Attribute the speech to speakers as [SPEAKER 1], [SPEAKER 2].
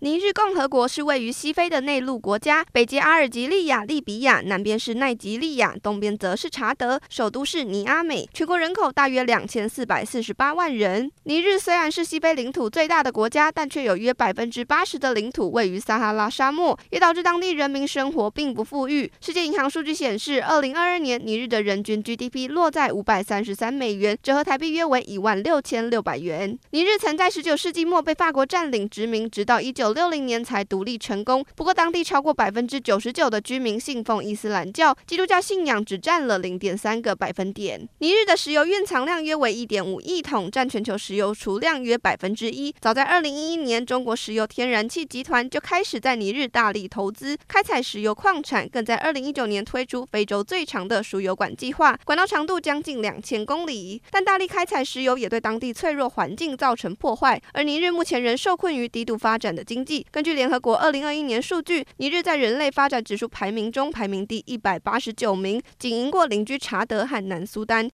[SPEAKER 1] 尼日共和国是位于西非的内陆国家，北接阿尔及利亚、利比亚，南边是奈及利亚，东边则是查德，首都是尼阿美，全国人口大约两千四百四十八万人。尼日虽然是西非领土最大的国家，但却有约百分之八十的领土位于撒哈拉沙漠，也导致当地人民生活并不富裕。世界银行数据显示，二零二二年尼日的人均 GDP 落在五百三十三美元，折合台币约为一万六千六百元。尼日曾在十九世纪末被法国占领殖民，直到一九六零年才独立成功。不过，当地超过百分之九十九的居民信奉伊斯兰教，基督教信仰只占了零点三个百分点。尼日的石油蕴藏量约为一点五亿桶，占全球石油储量约百分之一。早在二零一一年，中国石油天然气集团就开始在尼日大力投资开采石油矿产，更在二零一九年推出非洲最长的输油管计划，管道长度将近两千公里。但大力开采石油也对当地脆弱环境造成破坏，而尼日目前仍受困于低度发展的经根据联合国二零二一年数据，尼日在人类发展指数排名中排名第一百八十九名，仅赢过邻居查德和南苏丹。